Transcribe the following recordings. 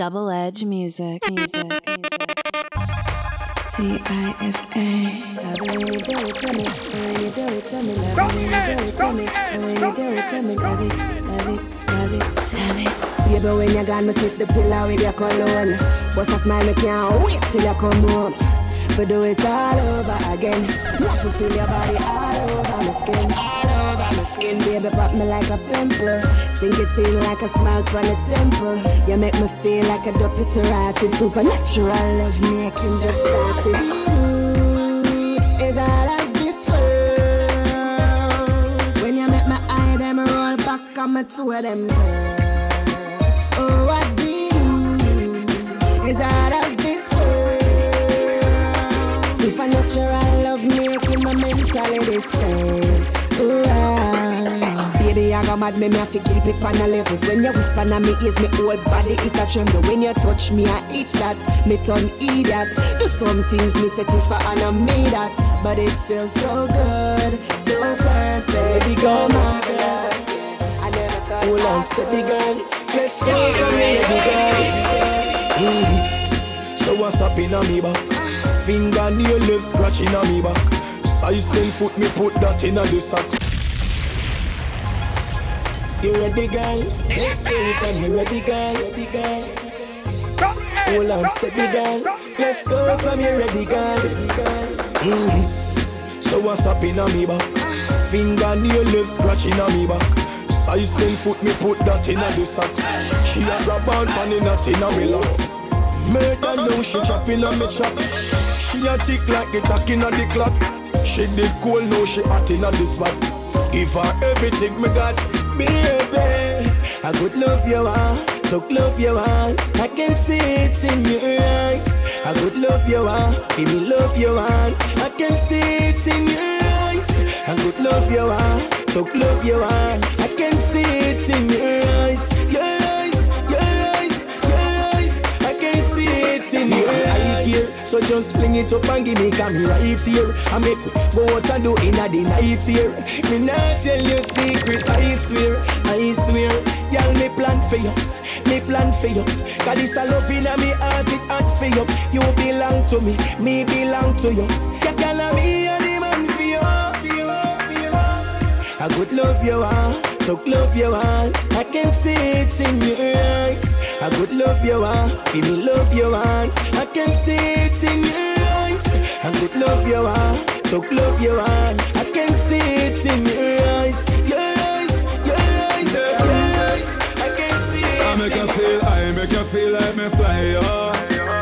Double Edge Music. Music. music. T-I-F-A. Love when you do it to me. When you do it to me. Love when you do it to me. When you do it to me. Love it, love it, love it, love it. Baby, when you gone, me sniff the pillow with your cologne. Bust a smile, me can't wait till you come home. For do it all over again. Love to feel your body all over my skin. All over my skin, baby, pop me like a pimple. Sink it in like a smile from the temple. You make me feel like a rotted. Supernatural love making just started. Ooh, is all of this world. When you make my eye, them roll back on my two of them. Girl. Oh, what do you is out of this world. Supernatural love making my mentality stand. Ooh, ah. Baby, I got mad, me, me have to keep it on the levels. When you whisper na me ears, me whole body it a tremble. When you touch me, I eat that, me turn idiot. Do some things me set it for and I me that, but it feels so good, so perfect, Baby so girl. marvelous. I never thought Hold on, I steady girl. Let's go baby girl. Mhm. So what's up in me back? Fingernail left scratching on me back. Size 10 foot me put that in a the socks. You ready, girl? Let's go from here, ready, girl, ready, girl. Hold on, steady, girl. Let's go from here, ready, girl. Mhm. So what's up in me back? Fingernail left scratching on me back. Size 10 foot me put that in a the socks. She a grab on pan in a tin a relax. Made her know she chopping on me chop. She a tick like the tack in a the clock. She did cool now she hot in a the spot. Give her everything me got, baby. I could love you want, talk love you want. I can see it in your eyes. I could love you want, give me love you want. I can see it in your eyes. I could love you want, talk love you want. I can see it in your eyes, So just fling it up and give me come right here. I make we go and do in a the night here. Me not tell you secret, I swear, I swear. Y'all me plan for you, me plan for you. Cause this a love in a me heart, it hot for you. You belong to me, me belong to you. You can me and the man for you, for you, for you. I could love you want, talk love you want. I can see it in your eyes. I could love you want, give me love you want. I can see it in your eyes. I could love you want, talk love you want. I can see it in your eyes, your eyes, your eyes, your eyes. I can see it. I make you feel, I make you feel like me fly, oh.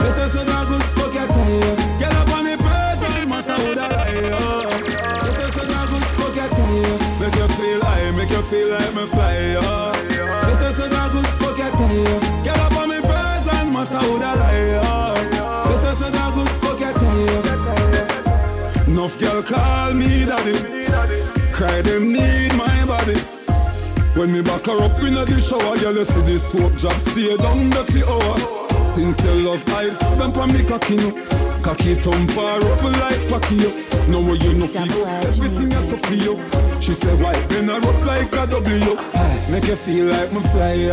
Let us know good fuck your tie, Get up on the person, master would I oh. Let us know good fuck your tie, Make you feel, I make you feel like me fly, Enough girl call me daddy, cry them need my body. When me back her up in the shower, girl, you see the soap drop stay down the fi hour. Since you love ice, them pa me cocky no. Cocky thump her up like Pacquiao. Know where you no feel, everything is so feel. She said, why bend her up like a W? Make you feel like me fly,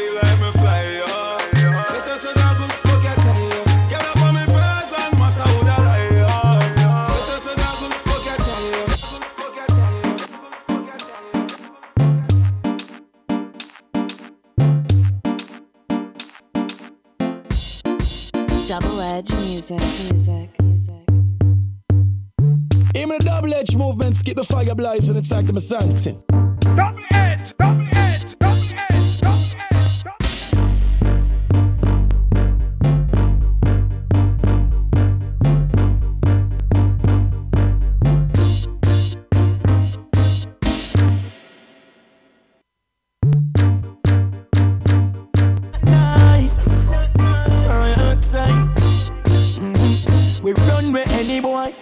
feel like me fly, yeah. Let us know that good fuck your tie. Get up on the person, matter who that I am. Let us know that good fuck your tie. Good fuck your tie. Good fuck your tie. Double Edge Music. Music. Music. Even the double edge movement, skip the fire blazing, it's like them something.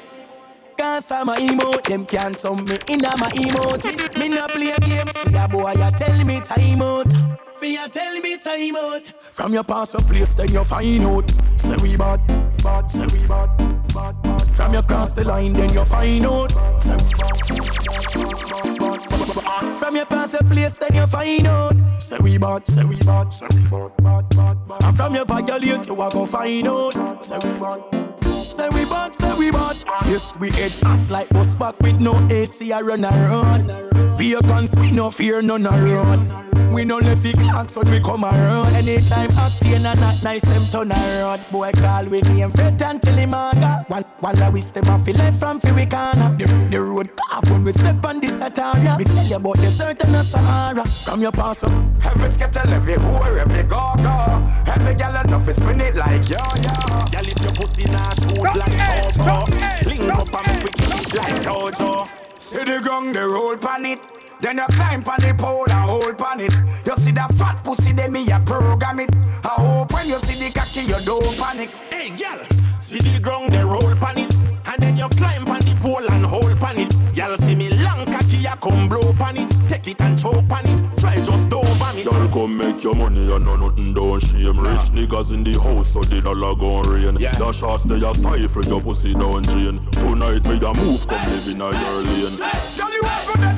answer my emote. Them can't turn me in my emote. Me not play games for ya boy. You tell me time out. For ya tell me time out. From your past a place, then you find out. Say we bad, bad. Say we bad, bad, bad. From your cross the line, then you find out. Say we bad, bad, bad, bad. From your past a place, then you find out. Say we bad, say we bad, say we bad, bad, bad, bad. And from your violate, you a go find out. Say we bad. Say we bad, say we bad. Yes, we head hot like bus back with no AC. I run around. Be a guns, we no fear none around. We no left the clocks when we come around. Anytime acting and not nice, them turn around. Boy call we name Fred until him aga. While, while I wish them off left from fi we corner. The, the road cough when we step on this Ataria. Me tell you about the certain of Sahara. From your pass up. Every skittle, every whore, every go-go. Every gal enough is spin it like yo, yo. Gal if your pussy nah shoot like Bobo. Link up and make we kill it like Dojo. See the gong, the roll pan it. Then you climb on the pole and hold on it. You see that fat pussy, then me a program it. I hope when you see the cocky, you don't panic. Hey, girl, see the ground, they roll on it. And then you climb on the pole and hold on it. Girl, see me long cocky, I come blow on it. Take it and choke on it. Try just don't vomit. Girl, come make your money and no nothing don't shame. Rich niggas in the house, so the dollar gon' rain. Yeah. The shots they a stifle your pussy down drain. Tonight me a move, come live in a your lane. Hey, girl, you have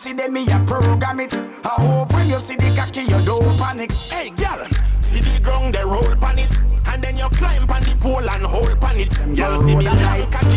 pussy, then me a program it. I hope when you see the cocky, you don't panic. Hey, girl, see the ground, they roll on it. And then you climb on the pole and hold on it. Girl, see me long cocky,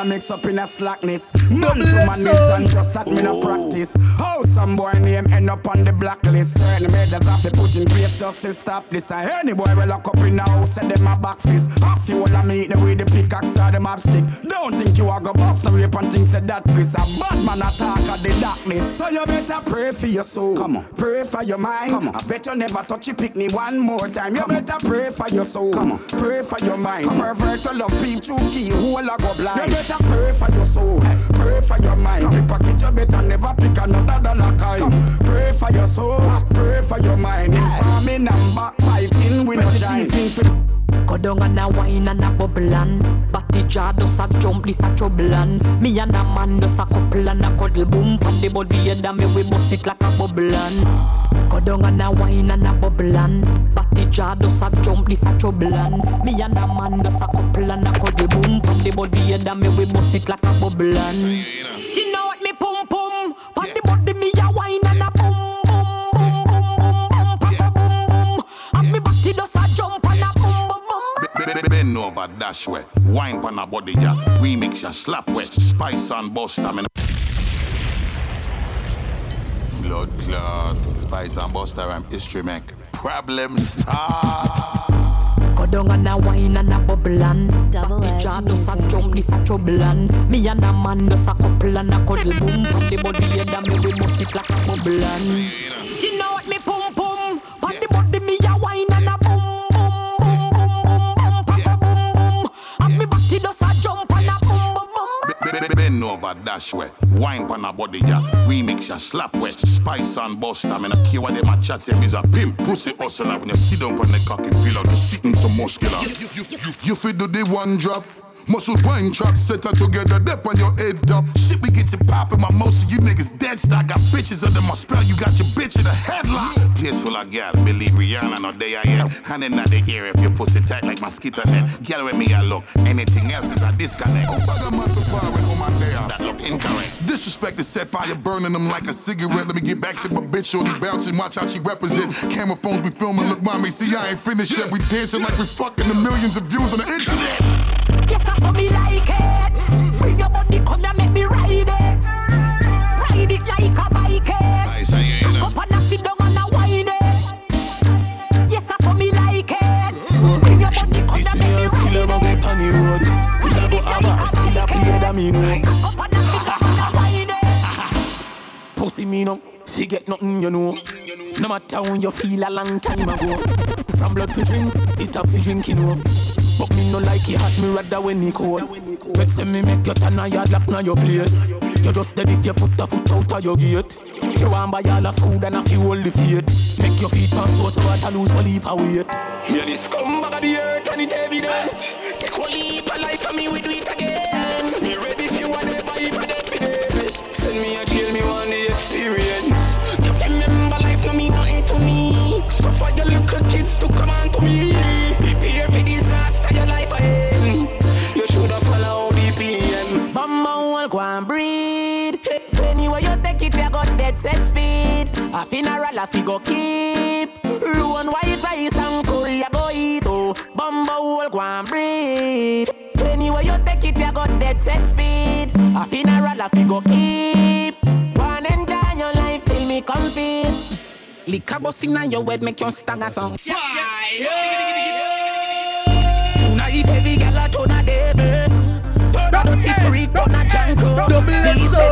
A mix up in a slackness. None to man is and just that me no practice. How some boy name end up on the blacklist. Certain measures have to put in place just to stop this. And any boy will lock up in the house, set them a back fist. Half you all a meet with the pickaxe or the map stick. Don't think you are go bust the rape and things said that Chris. A bad man attack of the darkness. So you better pray for your soul. Come on. Pray for your mind. Come on. I bet you never touch your picnic one more time. You better pray for your soul. Come on. Pray for your mind. Pervert to love people, key, who will go blind. You better pray for your soul, pray for your mind. Come. Pocket you better never pick another dollar kind. Pray for your soul, pray for your mind. In farming and backbiting, we no jive. Go down and a wine and a bubble and Batty jar does a jump, this a trouble and Me and a man does a couple and a cuddle boom Pan the body head and me we bust it like a bubble and Go down and a wine and a bubble and Batty jar does a jump, this a trouble and Me and a man does a couple and a cuddle boom From the body and and me we bust it like a bubble and You know me pum pum Pan the body me a wine and a boom boom boom boom boom boom boom boom And me batty does a jump and a boom boom Bend over, dash wet. Wine pan a body, ya. Remix, ya slap wet. Spice and bust, stamina. Blood clot. Spice and Buster and history make. Problem start. Go down and a wine and a bubble and Double Batty jar does a music. jump, this a trouble and Me and a man does a couple and a cuddle boom Pan the body head and me we bust it like a bubble and Skin out over, dash way. Wine pan a body, yeah. Remix ya, slap wet. Spice and bust, I mean, a key what them a chat, say, me's a pimp. Pussy hustler. When you sit down on the cocky, feel like you sitting so muscular. You feel do the one drop. Muscle wine trap, set her together, dip on your head up. Shit, we get it poppin', my most of you niggas dead stock. Got bitches under my spell, you got your bitch in a headlock. Place full of gal, believe Rihanna, no day I am. Hand in the ear if your pussy tight like mosquito net. Gal with me, I look. Anything else is a disconnect. Oh, bugger, man, to power when home and there. That look incorrect. Disrespect is set fire, burning them like a cigarette. Let me get back to my bitch, shorty bouncing, watch how she represent. Camera phones be filming, look, mommy, see, I ain't finished yet. We dancing like we fucking the millions of views on the internet. Yes, I saw me like it. Bring your body, come and make me ride it. Ride it like a bike it. Up and I sit down and I whine it. Yes, I saw me like it. Bring your body, come and make me ride it. Still on the a play that up and I sit down and I whine it. Pussy me no. Forget nothing you know. No matter when you feel a long time ago. From blood for drink, it a for drinking you know. But no like it hot, me rather when it cold. Make say me make you turn a yard lock na your place. You just dead if you put a foot out of your gate. You want buy all the food and a hold the faith. Make your feet pass so so hard to lose one leap of weight. Me a the scumbag of the earth and it evident. Take A funeral, a fi go keep. Ruin white rice and curry, you go eat. Oh, bumble go and breed. Anyway you take it, you got dead set speed. A funeral, a fi go keep. One enjoy your life till me come feel. Liquor busting on your head, make you stagger song. Fire! Tonight every girl a turn a devil Turn a dirty freak, turn a janko Decent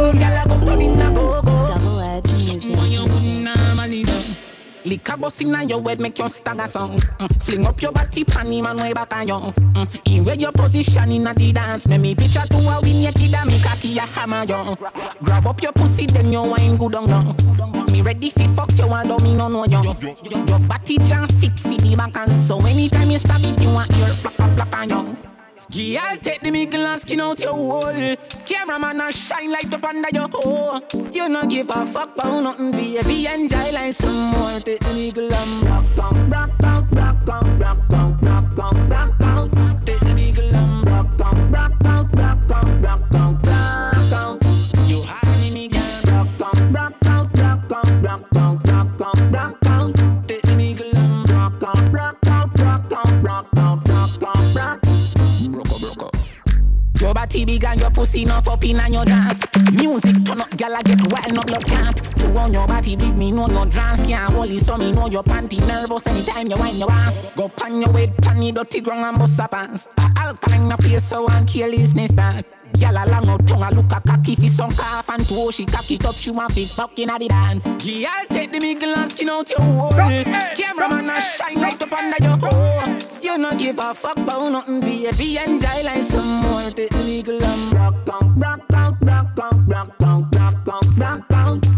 Liquor busting on your head, make you stagger song. Mm. Fling up your body, panty man way back on you. Mm. In where your position in a the dance, make me picture to a win your kid and me cocky a hammer you. Grab up your pussy, then you wine good on you. Me ready fi fuck you, and don't me no know you. Your body jam fit fi the back and so anytime you stab it, you want your black black on you. Yeah, I'll take the middle and skin out your hole. Cameraman a shine light up under your hole. You no give a fuck about nothing, baby. Enjoy like some more. Take the middle and rock out, rock on, rock on, rock on, rock on, rock out. Pussy enough up in and your dance. Music turn up, gyal a get wild, no blood can't. Two on your body big, me know your dance can't hold it, so me know your panty nervous anytime you wind your ass. Go pan your weight, pan the dirty ground and bust a pants. A alkaline a place so and kill business that. Gyal a long out tongue a look a cocky fi some calf and toe she cock it up she want big buck a the dance. Gyal take the middle and skin out your hole. Cameraman a shine light up under your hole. You no give a fuck bout nothing, baby. Enjoy life some more. Take the middle and rock out, rock out, rock out, rock out, rock out, rock out.